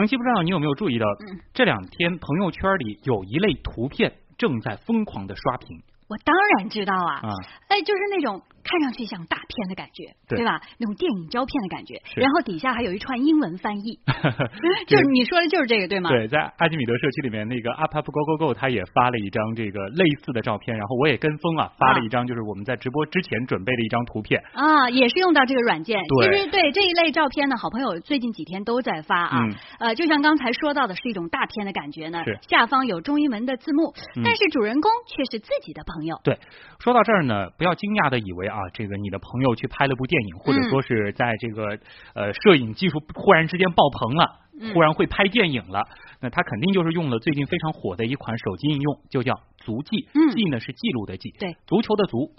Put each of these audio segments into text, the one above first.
程曦不知道你有没有注意到，这两天朋友圈里有一类图片正在疯狂的刷屏。我当然知道啊，哎，就是那种。看上去像大片的感觉，对。吧？那种电影胶片的感觉，然后底下还有一串英文翻译，就是你说的就是这个对吗？对，在阿基米德社区里面，那个 Up Up Go Go Go 他也发了一张这个类似的照片，然后我也跟风啊，发了一张，就是我们在直播之前准备的一张图片。啊，也是用到这个软件。其实对这一类照片呢，好朋友最近几天都在发啊，呃，就像刚才说到的是一种大片的感觉呢，下方有中英文的字幕，但是主人公却是自己的朋友。对，说到这儿呢，不要惊讶的以为啊，这个你的朋友去拍了部电影，或者说是在这个呃摄影技术忽然之间爆棚了，忽然会拍电影了，那他肯定就是用了最近非常火的一款手机应用，就叫足迹。嗯记呢是记录的记，对，足球的足。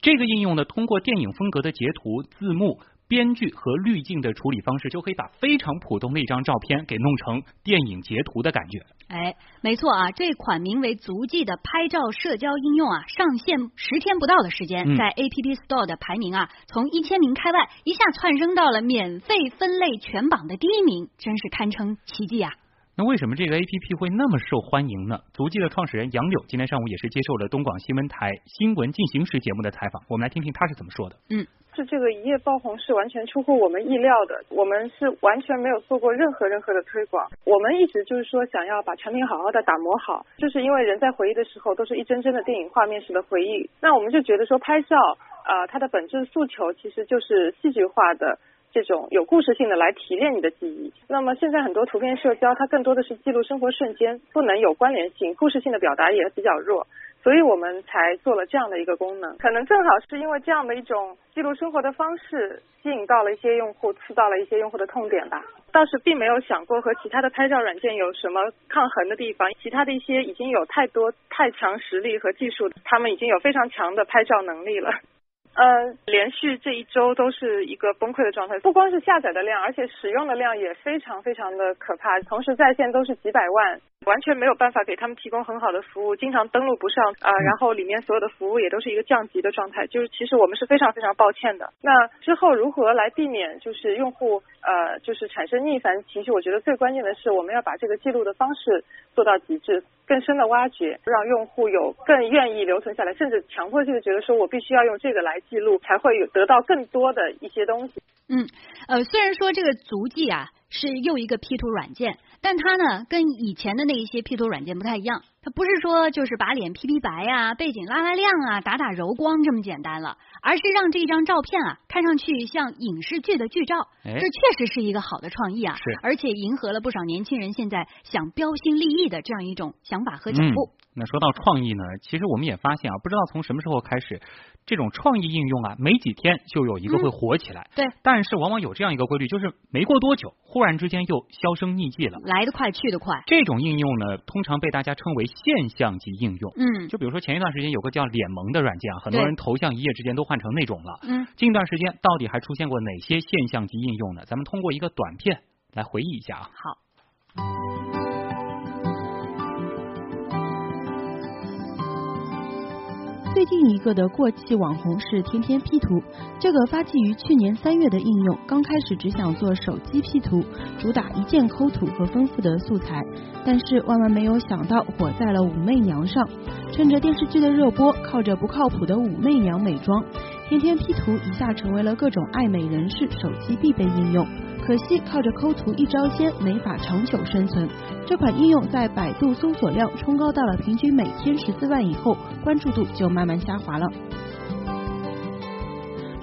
这个应用呢，通过电影风格的截图、字幕。编剧和滤镜的处理方式，就可以把非常普通的一张照片给弄成电影截图的感觉。哎，没错啊，这款名为足迹的拍照社交应用啊，上线十天不到的时间，在 App Store 的排名啊，从一千名开外一下窜升到了免费分类全榜的第一名，真是堪称奇迹啊！那为什么这个 APP 会那么受欢迎呢？足迹的创始人杨柳今天上午也是接受了东广新闻台新闻进行时节目的采访，我们来听听他是怎么说的。嗯。是这个一夜爆红是完全出乎我们意料的，我们是完全没有做过任何任何的推广，我们一直就是说想要把产品好好的打磨好，就是因为人在回忆的时候都是一帧帧的电影画面式的回忆，那我们就觉得说拍照啊，它的本质诉求其实就是戏剧化的这种有故事性的来提炼你的记忆。那么现在很多图片社交，它更多的是记录生活瞬间，不能有关联性，故事性的表达也比较弱。所以我们才做了这样的一个功能，可能正好是因为这样的一种记录生活的方式，吸引到了一些用户，刺到了一些用户的痛点吧。倒是并没有想过和其他的拍照软件有什么抗衡的地方，其他的一些已经有太多太强实力和技术，他们已经有非常强的拍照能力了。嗯，连续这一周都是一个崩溃的状态，不光是下载的量，而且使用的量也非常非常的可怕，同时在线都是几百万，完全没有办法给他们提供很好的服务，经常登录不上啊，然后里面所有的服务也都是一个降级的状态，就是其实我们是非常非常抱歉的。那之后如何来避免就是用户呃就是产生逆反情绪？我觉得最关键的是我们要把这个记录的方式做到极致。更深的挖掘，让用户有更愿意留存下来，甚至强迫性的觉得说，我必须要用这个来记录，才会有得到更多的一些东西。嗯，呃，虽然说这个足迹啊是又一个 P 图软件，但它呢跟以前的那一些 P 图软件不太一样。它不是说就是把脸 P P 白啊，背景拉拉亮啊，打打柔光这么简单了，而是让这张照片啊看上去像影视剧的剧照，这确实是一个好的创意啊，是，而且迎合了不少年轻人现在想标新立异的这样一种想法和脚步。那说到创意呢，其实我们也发现啊，不知道从什么时候开始，这种创意应用啊，没几天就有一个会火起来。对，但是往往有这样一个规律，就是没过多久，忽然之间又销声匿迹了，来得快去得快。这种应用呢，通常被大家称为现象级应用。嗯，就比如说前一段时间有个叫脸萌的软件啊，很多人头像一夜之间都换成那种了。嗯，近段时间到底还出现过哪些现象级应用呢？咱们通过一个短片来回忆一下啊。好。最近一个的过气网红是天天 P 图，这个发迹于去年三月的应用，刚开始只想做手机 P 图，主打一键抠图和丰富的素材，但是万万没有想到火在了武媚娘上，趁着电视剧的热播，靠着不靠谱的武媚娘美妆，天天 P 图一下成为了各种爱美人士手机必备应用。可惜靠着抠图一招鲜，没法长久生存。这款应用在百度搜索量冲高到了平均每天十四万以后，关注度就慢慢下滑了。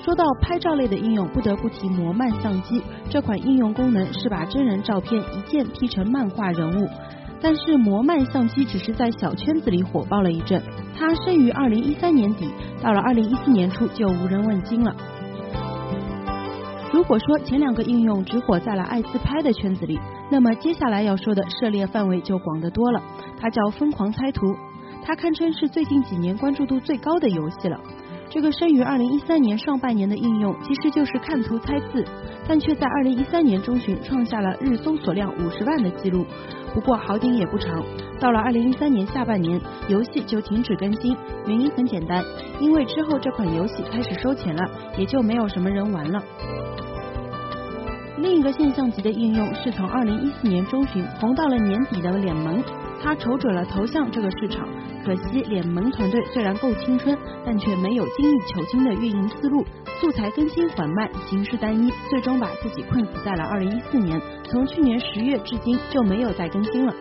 说到拍照类的应用，不得不提摩曼相机。这款应用功能是把真人照片一键 P 成漫画人物，但是摩曼相机只是在小圈子里火爆了一阵。它生于二零一三年底，到了二零一四年初就无人问津了。如果说前两个应用只火在了爱自拍的圈子里，那么接下来要说的涉猎范围就广得多了。它叫疯狂猜图，它堪称是最近几年关注度最高的游戏了。这个生于二零一三年上半年的应用，其实就是看图猜字，但却在二零一三年中旬创下了日搜索量五十万的记录。不过好景也不长，到了二零一三年下半年，游戏就停止更新，原因很简单，因为之后这款游戏开始收钱了，也就没有什么人玩了。另一个现象级的应用是从二零一四年中旬红到了年底的脸萌，它瞅准了头像这个市场。可惜脸萌团队虽然够青春，但却没有精益求精的运营思路，素材更新缓慢，形式单一，最终把自己困死在了二零一四年。从去年十月至今就没有再更新了。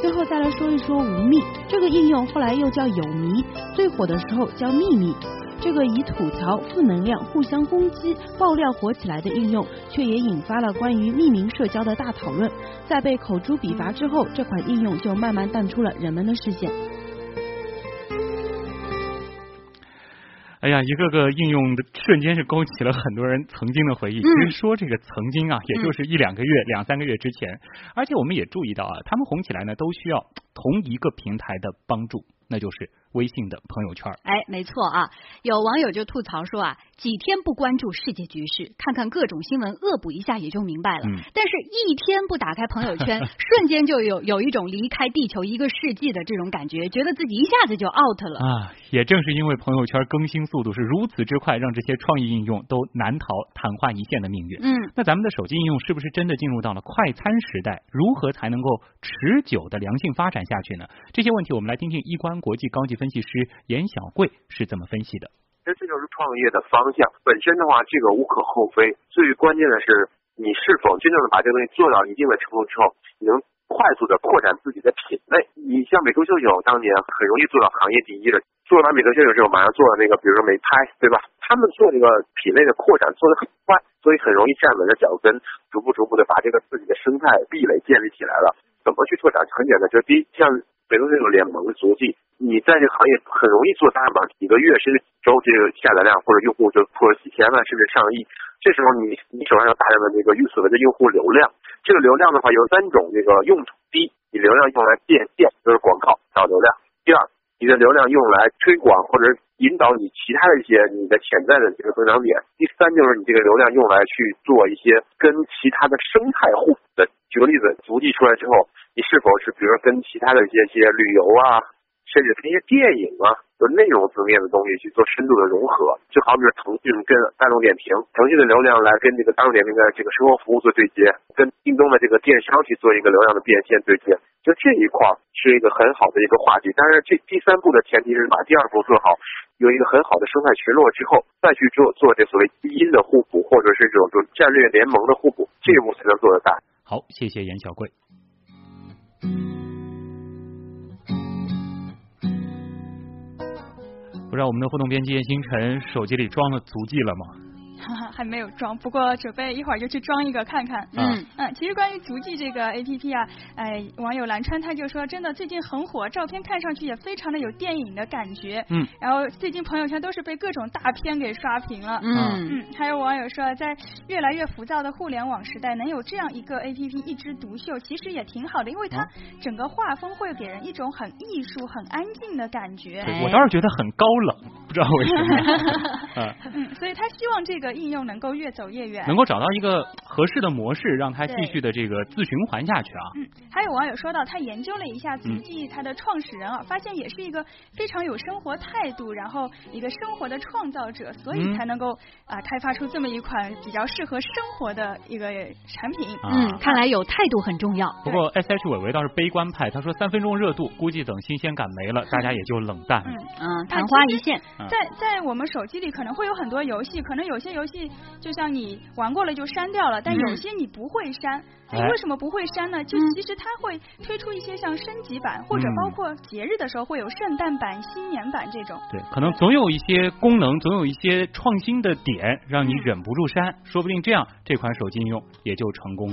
最后再来说一说无密这个应用，后来又叫有迷，最火的时候叫秘密。这个以吐槽、负能量、互相攻击、爆料火起来的应用，却也引发了关于匿名社交的大讨论。在被口诛笔伐之后，这款应用就慢慢淡出了人们的视线。哎呀，一个个应用的瞬间是勾起了很多人曾经的回忆。其实说这个曾经啊，也就是一两个月、两三个月之前。而且我们也注意到啊，他们红起来呢，都需要同一个平台的帮助，那就是微信的朋友圈。哎，没错啊，有网友就吐槽说啊。几天不关注世界局势，看看各种新闻，恶补一下也就明白了。嗯但是，一天不打开朋友圈，瞬间就有有一种离开地球一个世纪的这种感觉，觉得自己一下子就 out 了啊！也正是因为朋友圈更新速度是如此之快，让这些创意应用都难逃昙花一现的命运。嗯，那咱们的手机应用是不是真的进入到了快餐时代？如何才能够持久的良性发展下去呢？这些问题，我们来听听一观国际高级分析师严小贵是怎么分析的。其实这就是创业的方向本身的话，这个无可厚非。最关键的是，你是否真正的把这个东西做到一定的程度之后，你能快速的扩展自己的品类。你像美图秀秀当年很容易做到行业第一的，做完美图秀秀之后，马上做了那个，比如说美拍，对吧？他们做这个品类的扩展做的很快，所以很容易站稳了脚跟，逐步逐步的把这个自己的生态壁垒建立起来了。怎么去拓展？很简单，就是第一，像美图秀秀联盟的足迹。你在这个行业很容易做大嘛，几个月甚至几周，这个下载量或者用户就破了几千万甚至上亿。这时候你你手上有大量的这个所谓的用户流量，这个流量的话有三种这个用途：第一，你流量用来变现，就是广告找流量；第二，你的流量用来推广或者引导你其他的一些你的潜在的这个增长点；第三，就是你这个流量用来去做一些跟其他的生态互补的。举个例子，足迹出来之后，你是否是比如说跟其他的一些些旅游啊？甚至跟一些电影啊，就内容层面的东西去做深度的融合，就好比是腾讯跟大众点评，腾讯的流量来跟这个大众点评的这个生活服务做对接，跟京东的这个电商去做一个流量的变现对接，就这一块是一个很好的一个话题。当然，这第三步的前提是把第二步做好，有一个很好的生态群落之后，再去做做这所谓基因的互补，或者是这种就战略联盟的互补，这一步才能做得大。好，谢谢严小贵。不知道我们的互动编辑叶星辰手机里装了足迹了吗？还没有装，不过准备一会儿就去装一个看看。嗯嗯，其实关于足迹这个 A P P 啊，哎，网友蓝川他就说，真的最近很火，照片看上去也非常的有电影的感觉。嗯，然后最近朋友圈都是被各种大片给刷屏了。嗯嗯，还有网友说，在越来越浮躁的互联网时代，能有这样一个 A P P 一枝独秀，其实也挺好的，因为它整个画风会给人一种很艺术、很安静的感觉。我倒是觉得很高冷，不知道为什么。嗯，所以他希望这个应用能够越走越远，能够找到一个合适的模式，让它继续的这个自循环下去啊。嗯，还有网友说到，他研究了一下足迹，它的创始人啊，发现也是一个非常有生活态度，然后一个生活的创造者，所以才能够啊开发出这么一款比较适合生活的一个产品。嗯，看来有态度很重要。不过 S H 伟伟倒是悲观派，他说三分钟热度，估计等新鲜感没了，大家也就冷淡。嗯嗯，昙花一现。在在我们手机里可能会有很多游戏，可能有些游戏就像你玩过了就删掉了，但有些你不会删。哎，为什么不会删呢？就其实它会推出一些像升级版，或者包括节日的时候会有圣诞版、新年版这种。对，可能总有一些功能，总有一些创新的点，让你忍不住删。说不定这样这款手机应用也就成功了。